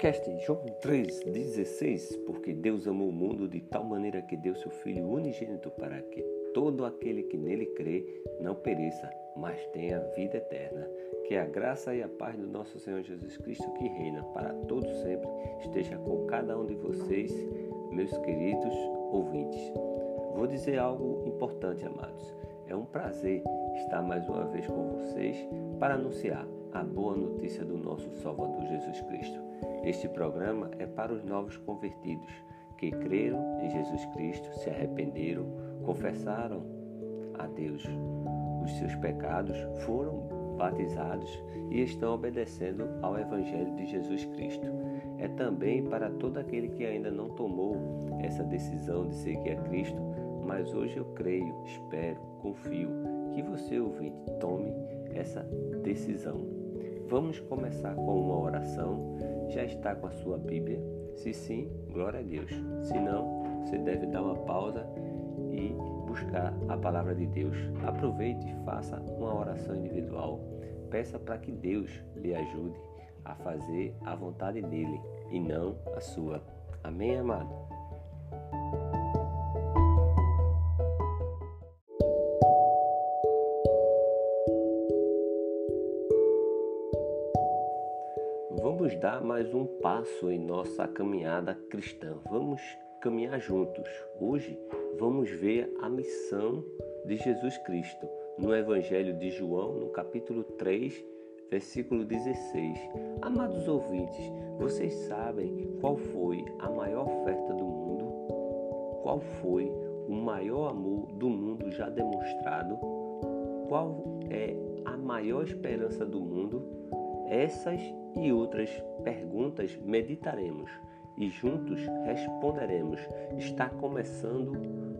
Podcast João 3,16 Porque Deus amou o mundo de tal maneira que deu seu Filho unigênito para que todo aquele que nele crê não pereça, mas tenha vida eterna. Que a graça e a paz do nosso Senhor Jesus Cristo, que reina para todos sempre, esteja com cada um de vocês, meus queridos ouvintes. Vou dizer algo importante, amados. É um prazer estar mais uma vez com vocês para anunciar a boa notícia do nosso Salvador Jesus Cristo. Este programa é para os novos convertidos que creram em Jesus Cristo, se arrependeram, confessaram a Deus os seus pecados, foram batizados e estão obedecendo ao Evangelho de Jesus Cristo. É também para todo aquele que ainda não tomou essa decisão de seguir a Cristo, mas hoje eu creio, espero, confio que você, ouvinte, tome essa decisão. Vamos começar com uma oração. Já está com a sua Bíblia? Se sim, glória a Deus. Se não, você deve dar uma pausa e buscar a palavra de Deus. Aproveite e faça uma oração individual. Peça para que Deus lhe ajude a fazer a vontade dele e não a sua. Amém, amado? Dar mais um passo em nossa caminhada cristã. Vamos caminhar juntos. Hoje vamos ver a missão de Jesus Cristo no Evangelho de João, no capítulo 3, versículo 16. Amados ouvintes, vocês sabem qual foi a maior oferta do mundo? Qual foi o maior amor do mundo já demonstrado? Qual é a maior esperança do mundo? Essas e outras perguntas meditaremos e juntos responderemos. Está começando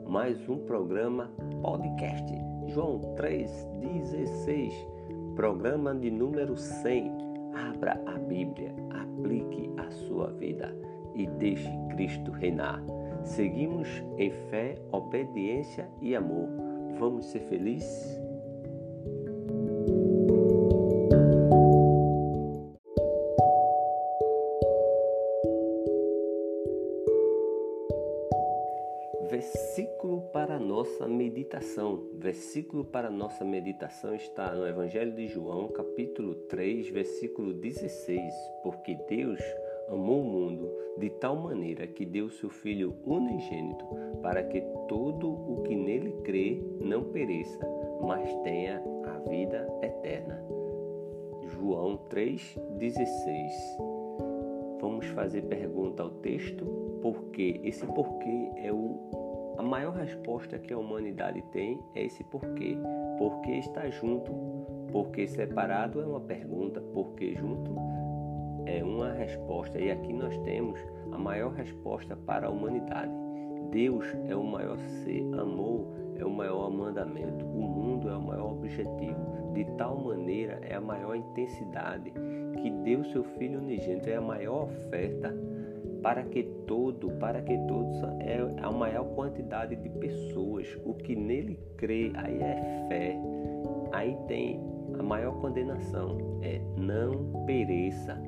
mais um programa podcast. João 3,16, programa de número 100. Abra a Bíblia, aplique a sua vida e deixe Cristo reinar. Seguimos em fé, obediência e amor. Vamos ser felizes? Versículo para nossa meditação. Versículo para nossa meditação está no Evangelho de João, capítulo 3, versículo 16. Porque Deus amou o mundo de tal maneira que deu seu Filho unigênito, para que todo o que nele crê não pereça, mas tenha a vida eterna. João 3,16. Vamos fazer pergunta ao texto, porque esse porquê é o a maior resposta que a humanidade tem é esse porquê. Porque está junto. Porque separado é uma pergunta, porque junto é uma resposta. E aqui nós temos a maior resposta para a humanidade. Deus é o maior ser, amor é o maior mandamento, o mundo é o maior objetivo. De tal maneira é a maior intensidade que deu seu Filho unigênito, é a maior oferta para que todo, para que todos é a maior quantidade de pessoas. O que nele crê, aí é fé. Aí tem a maior condenação, é não pereça.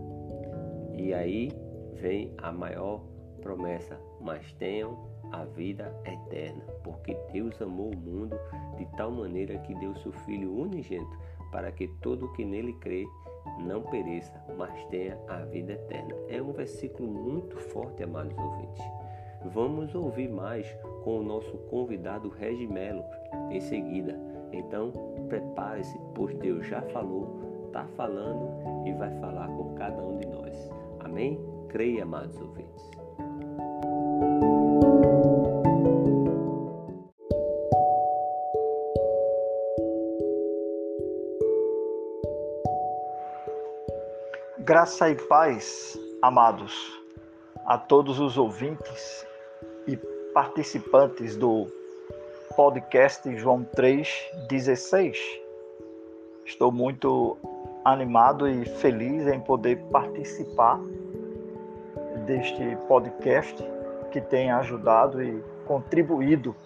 E aí vem a maior promessa, mas tenham a vida eterna, porque Deus amou o mundo de tal maneira que deu seu Filho unigênito, para que todo o que nele crê não pereça, mas tenha a vida eterna. É um versículo muito forte, amados ouvintes. Vamos ouvir mais com o nosso convidado Regimelo em seguida. Então, prepare-se, pois Deus já falou, está falando e vai falar com cada um de nós. Amém? Creia, amados ouvintes. Graça e paz, amados, a todos os ouvintes e participantes do podcast João 3,16. Estou muito animado e feliz em poder participar deste podcast que tem ajudado e contribuído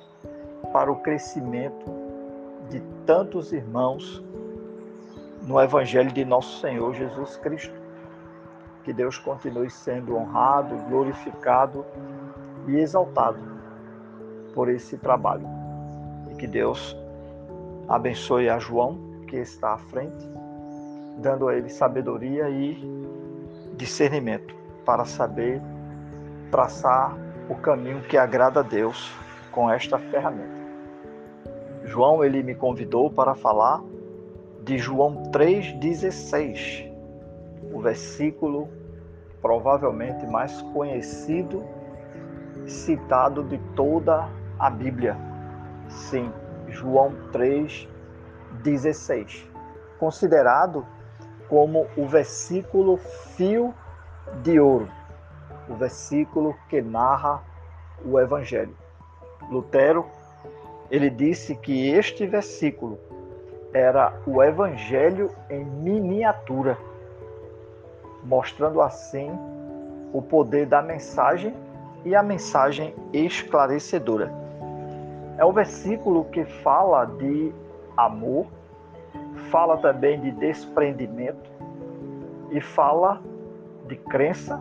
para o crescimento de tantos irmãos no Evangelho de nosso Senhor Jesus Cristo que Deus continue sendo honrado, glorificado e exaltado por esse trabalho. E que Deus abençoe a João, que está à frente, dando a ele sabedoria e discernimento para saber traçar o caminho que agrada a Deus com esta ferramenta. João ele me convidou para falar de João 3:16, o versículo provavelmente mais conhecido citado de toda a Bíblia. Sim, João 3:16, considerado como o versículo fio de ouro, o versículo que narra o evangelho. Lutero ele disse que este versículo era o evangelho em miniatura, mostrando assim o poder da mensagem e a mensagem esclarecedora. É um versículo que fala de amor, fala também de desprendimento e fala de crença.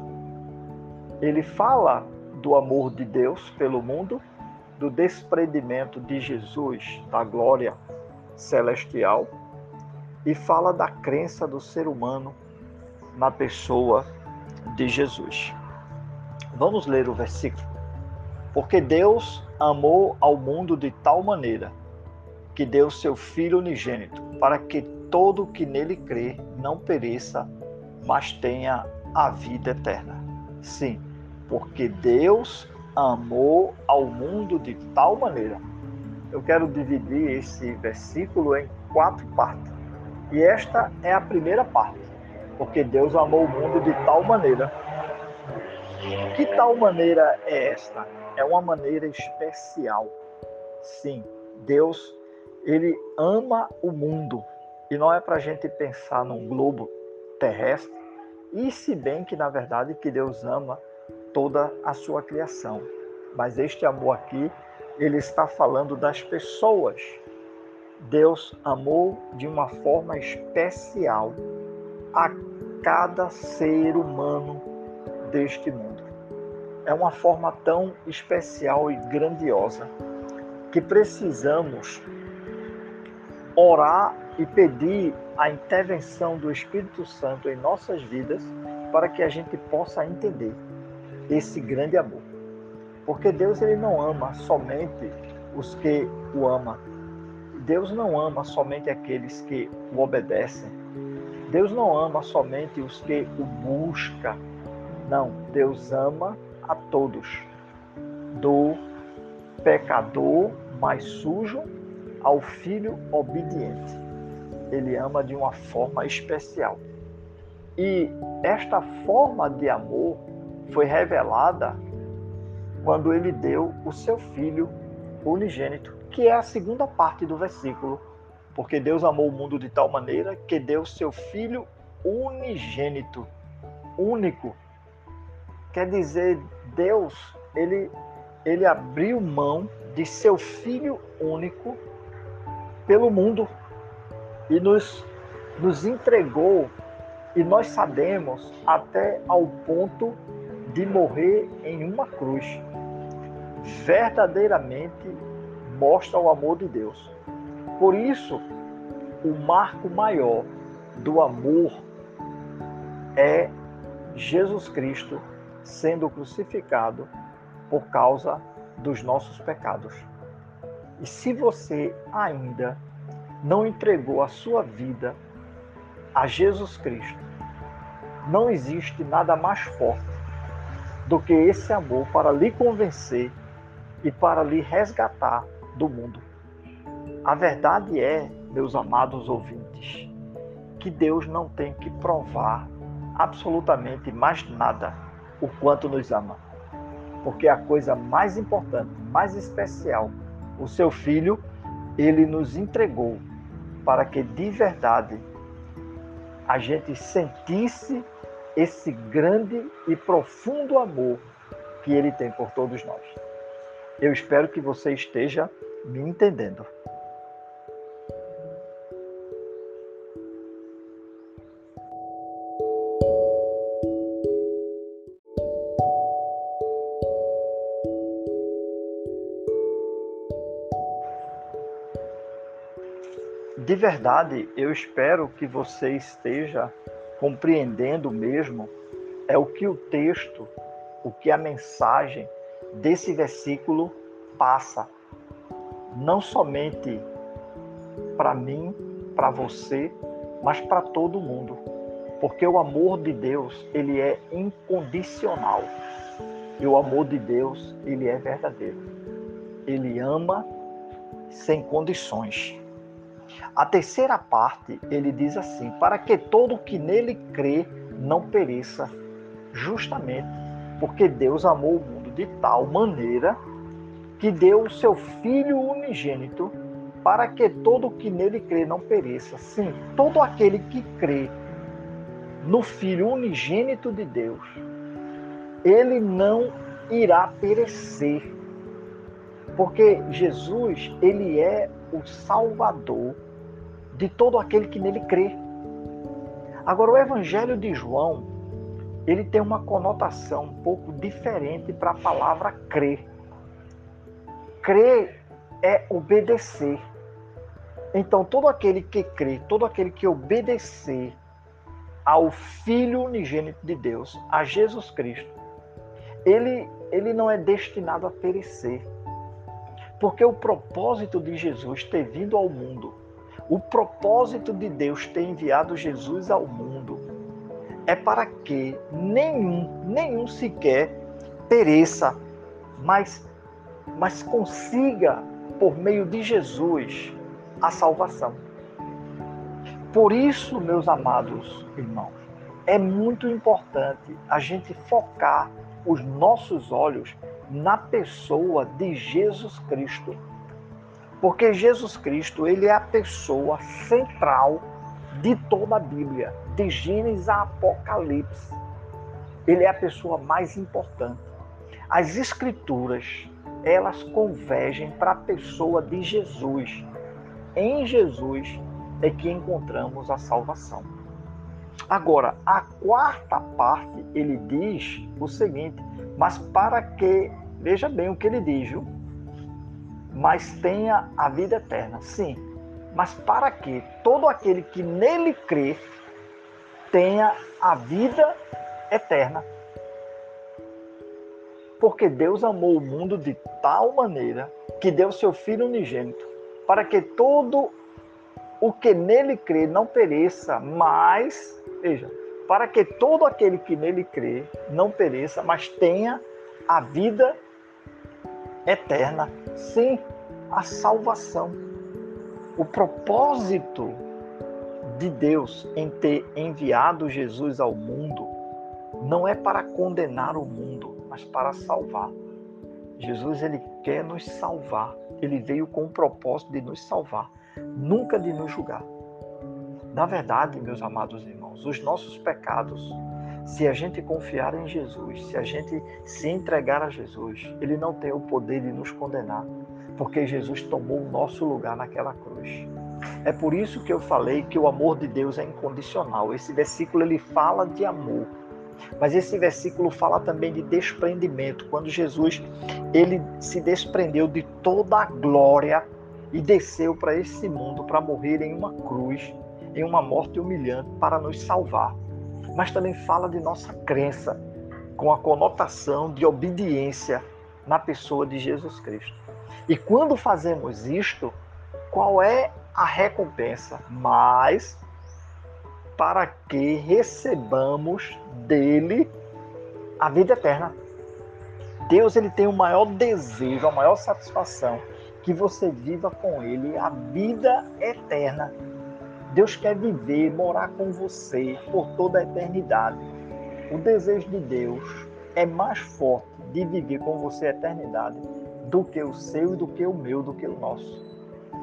Ele fala do amor de Deus pelo mundo do desprendimento de Jesus, da glória celestial, e fala da crença do ser humano na pessoa de Jesus. Vamos ler o versículo. Porque Deus amou ao mundo de tal maneira que deu seu Filho unigênito, para que todo que nele crê não pereça, mas tenha a vida eterna. Sim, porque Deus amou ao mundo de tal maneira. Eu quero dividir esse versículo em quatro partes. E esta é a primeira parte, porque Deus amou o mundo de tal maneira. Que tal maneira é esta? É uma maneira especial. Sim, Deus, ele ama o mundo. E não é para a gente pensar num globo terrestre, e se bem que, na verdade, que Deus ama toda a sua criação. Mas este amor aqui, ele está falando das pessoas. Deus amou de uma forma especial a cada ser humano deste mundo. É uma forma tão especial e grandiosa que precisamos orar e pedir a intervenção do Espírito Santo em nossas vidas para que a gente possa entender esse grande amor. Porque Deus ele não ama somente os que o amam. Deus não ama somente aqueles que o obedecem. Deus não ama somente os que o buscam. Não, Deus ama a todos. Do pecador mais sujo ao filho obediente. Ele ama de uma forma especial. E esta forma de amor foi revelada quando ele deu o seu filho unigênito, que é a segunda parte do versículo. Porque Deus amou o mundo de tal maneira que deu seu filho unigênito, único. Quer dizer, Deus, ele ele abriu mão de seu filho único pelo mundo e nos nos entregou e nós sabemos até ao ponto de morrer em uma cruz. Verdadeiramente mostra o amor de Deus. Por isso, o marco maior do amor é Jesus Cristo sendo crucificado por causa dos nossos pecados. E se você ainda não entregou a sua vida a Jesus Cristo, não existe nada mais forte do que esse amor para lhe convencer e para lhe resgatar do mundo. A verdade é, meus amados ouvintes, que Deus não tem que provar absolutamente mais nada o quanto nos ama. Porque a coisa mais importante, mais especial, o seu filho, ele nos entregou para que de verdade a gente sentisse esse grande e profundo amor que ele tem por todos nós. Eu espero que você esteja me entendendo. De verdade, eu espero que você esteja compreendendo mesmo é o que o texto, o que a mensagem desse versículo passa. Não somente para mim, para você, mas para todo mundo. Porque o amor de Deus, ele é incondicional. E o amor de Deus, ele é verdadeiro. Ele ama sem condições. A terceira parte, ele diz assim: para que todo que nele crê não pereça, justamente porque Deus amou o mundo de tal maneira que deu o seu Filho unigênito para que todo que nele crê não pereça. Sim, todo aquele que crê no Filho unigênito de Deus, ele não irá perecer. Porque Jesus, ele é o Salvador de todo aquele que nele crê. Agora, o Evangelho de João, ele tem uma conotação um pouco diferente para a palavra crer. Crer é obedecer. Então, todo aquele que crê, todo aquele que obedecer ao Filho unigênito de Deus, a Jesus Cristo, ele, ele não é destinado a perecer. Porque o propósito de Jesus ter vindo ao mundo o propósito de Deus ter enviado Jesus ao mundo é para que nenhum, nenhum sequer pereça, mas, mas consiga, por meio de Jesus, a salvação. Por isso, meus amados irmãos, é muito importante a gente focar os nossos olhos na pessoa de Jesus Cristo porque Jesus Cristo, ele é a pessoa central de toda a Bíblia, de Gênesis a Apocalipse. Ele é a pessoa mais importante. As escrituras, elas convergem para a pessoa de Jesus. Em Jesus é que encontramos a salvação. Agora, a quarta parte, ele diz o seguinte: mas para que, veja bem o que ele diz, viu? mas tenha a vida eterna. Sim, mas para que todo aquele que nele crê tenha a vida eterna. Porque Deus amou o mundo de tal maneira que deu seu Filho unigênito, para que todo o que nele crê não pereça, mas, veja, para que todo aquele que nele crê não pereça, mas tenha a vida eterna. Sim, a salvação. O propósito de Deus em ter enviado Jesus ao mundo não é para condenar o mundo, mas para salvar. Jesus ele quer nos salvar. Ele veio com o propósito de nos salvar, nunca de nos julgar. Na verdade, meus amados irmãos, os nossos pecados se a gente confiar em Jesus, se a gente se entregar a Jesus, ele não tem o poder de nos condenar, porque Jesus tomou o nosso lugar naquela cruz. É por isso que eu falei que o amor de Deus é incondicional. Esse versículo ele fala de amor, mas esse versículo fala também de desprendimento, quando Jesus ele se desprendeu de toda a glória e desceu para esse mundo para morrer em uma cruz, em uma morte humilhante para nos salvar mas também fala de nossa crença com a conotação de obediência na pessoa de Jesus Cristo. E quando fazemos isto, qual é a recompensa? Mas para que recebamos dele a vida eterna. Deus ele tem o maior desejo, a maior satisfação que você viva com ele a vida eterna. Deus quer viver, morar com você por toda a eternidade. O desejo de Deus é mais forte de viver com você a eternidade do que o seu e do que o meu, do que o nosso.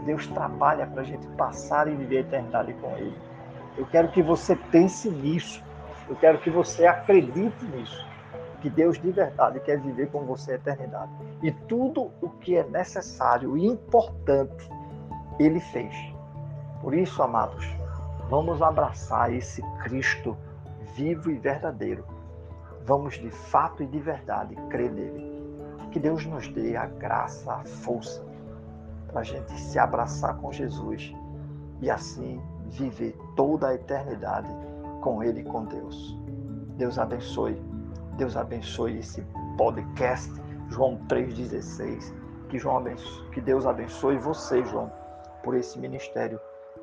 Deus trabalha para a gente passar e viver a eternidade com Ele. Eu quero que você pense nisso. Eu quero que você acredite nisso. Que Deus de verdade quer viver com você a eternidade. E tudo o que é necessário e importante, Ele fez. Por isso, amados, vamos abraçar esse Cristo vivo e verdadeiro. Vamos de fato e de verdade crer nele. Que Deus nos dê a graça, a força para a gente se abraçar com Jesus e assim viver toda a eternidade com Ele e com Deus. Deus abençoe. Deus abençoe esse podcast, João 3,16. Que, João que Deus abençoe você, João, por esse ministério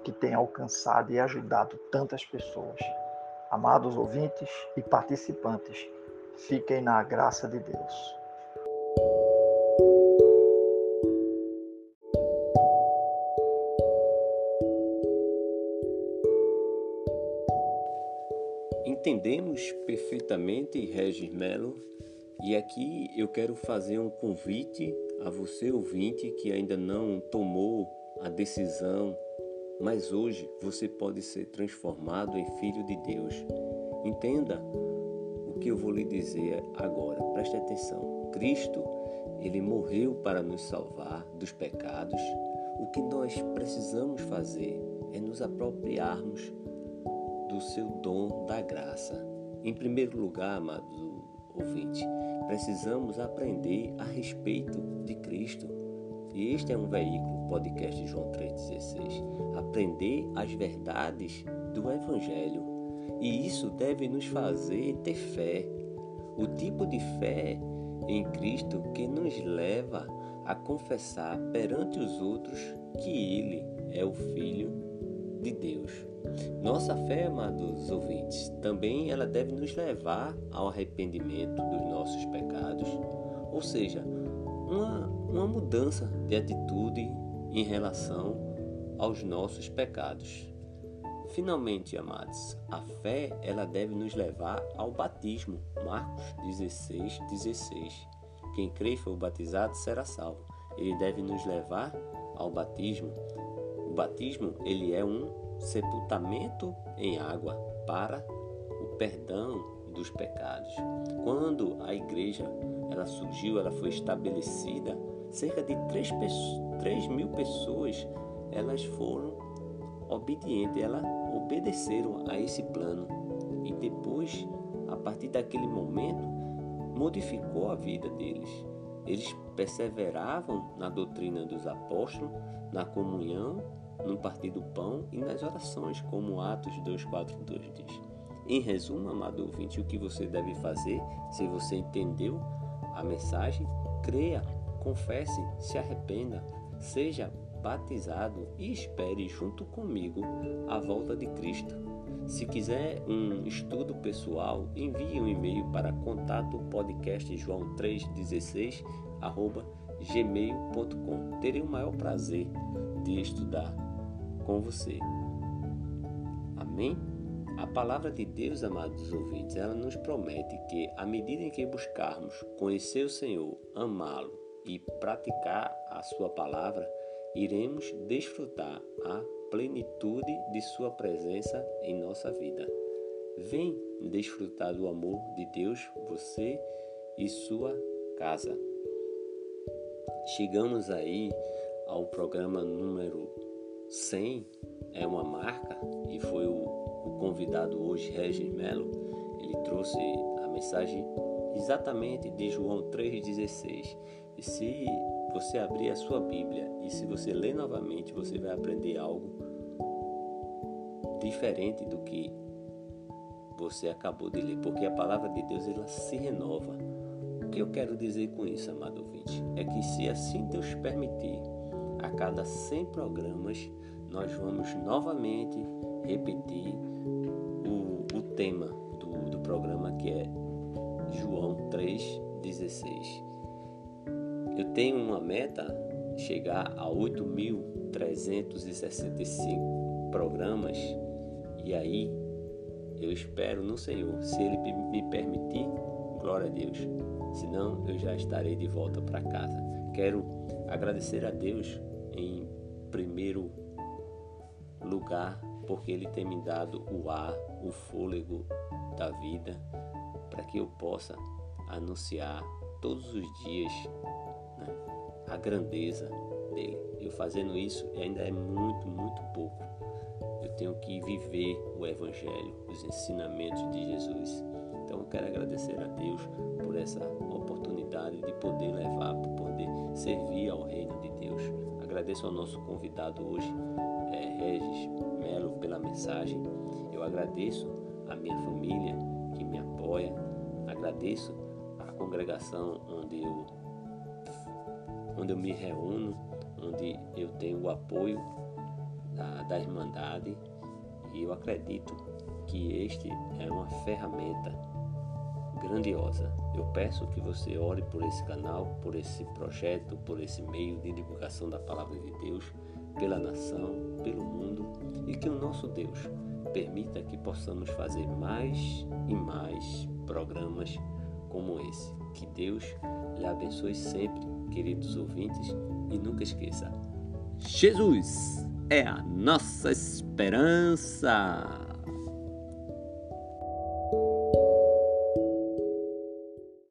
que tem alcançado e ajudado tantas pessoas. Amados ouvintes e participantes, fiquem na graça de Deus. Entendemos perfeitamente Regis Melo e aqui eu quero fazer um convite a você ouvinte que ainda não tomou a decisão, mas hoje você pode ser transformado em filho de Deus. Entenda o que eu vou lhe dizer agora. Preste atenção. Cristo, ele morreu para nos salvar dos pecados. O que nós precisamos fazer é nos apropriarmos do seu dom da graça. Em primeiro lugar, amado ouvinte, precisamos aprender a respeito de Cristo. E este é um veículo, podcast João 3,16. Aprender as verdades do Evangelho. E isso deve nos fazer ter fé. O tipo de fé em Cristo que nos leva a confessar perante os outros que Ele é o Filho de Deus. Nossa fé, amados ouvintes, também ela deve nos levar ao arrependimento dos nossos pecados, ou seja, uma, uma mudança de atitude em relação aos nossos pecados. Finalmente, amados, a fé ela deve nos levar ao batismo. Marcos 16, 16. Quem crê e for batizado será salvo. Ele deve nos levar ao batismo. O batismo ele é um sepultamento em água para o perdão dos pecados. Quando a igreja ela surgiu, ela foi estabelecida, cerca de 3, 3 mil pessoas elas foram obedientes, elas obedeceram a esse plano e depois, a partir daquele momento, modificou a vida deles. Eles perseveravam na doutrina dos apóstolos, na comunhão no partir do pão e nas orações, como Atos 2,4,2 diz. Em resumo, amado ouvinte, o que você deve fazer, se você entendeu a mensagem, creia, confesse, se arrependa, seja batizado e espere junto comigo a volta de Cristo. Se quiser um estudo pessoal, envie um e-mail para contato podcast joão 316 gmail.com. Terei o maior prazer de estudar com você. Amém? A palavra de Deus, amados ouvintes, ela nos promete que, à medida em que buscarmos conhecer o Senhor, amá-lo e praticar a Sua palavra, iremos desfrutar a plenitude de Sua presença em nossa vida. Vem desfrutar do amor de Deus, você e sua casa. Chegamos aí ao programa número 100 é uma marca e foi o, o convidado hoje, Regis Melo, ele trouxe a mensagem exatamente de João 3,16. E se você abrir a sua Bíblia e se você ler novamente, você vai aprender algo diferente do que você acabou de ler, porque a palavra de Deus ela se renova. O que eu quero dizer com isso, amado ouvinte, é que se assim Deus permitir, a cada 100 programas, nós vamos novamente repetir o, o tema do, do programa que é João 3,16. Eu tenho uma meta chegar a 8.365 programas e aí eu espero no Senhor, se Ele me permitir, glória a Deus. Senão eu já estarei de volta para casa. Quero agradecer a Deus em primeiro lugar, porque Ele tem me dado o ar, o fôlego da vida, para que eu possa anunciar todos os dias né, a grandeza dele. Eu fazendo isso ainda é muito, muito pouco. Eu tenho que viver o Evangelho, os ensinamentos de Jesus. Então eu quero agradecer a Deus por essa oportunidade de poder levar, por poder servir ao reino de Deus. Agradeço ao nosso convidado hoje, é, Regis Melo pela mensagem. Eu agradeço a minha família que me apoia, agradeço a congregação onde eu, onde eu me reúno, onde eu tenho o apoio da, da Irmandade e eu acredito que este é uma ferramenta grandiosa. Eu peço que você ore por esse canal, por esse projeto, por esse meio de divulgação da palavra de Deus, pela nação, pelo mundo e que o nosso Deus permita que possamos fazer mais e mais programas como esse. Que Deus lhe abençoe sempre, queridos ouvintes, e nunca esqueça: Jesus é a nossa esperança.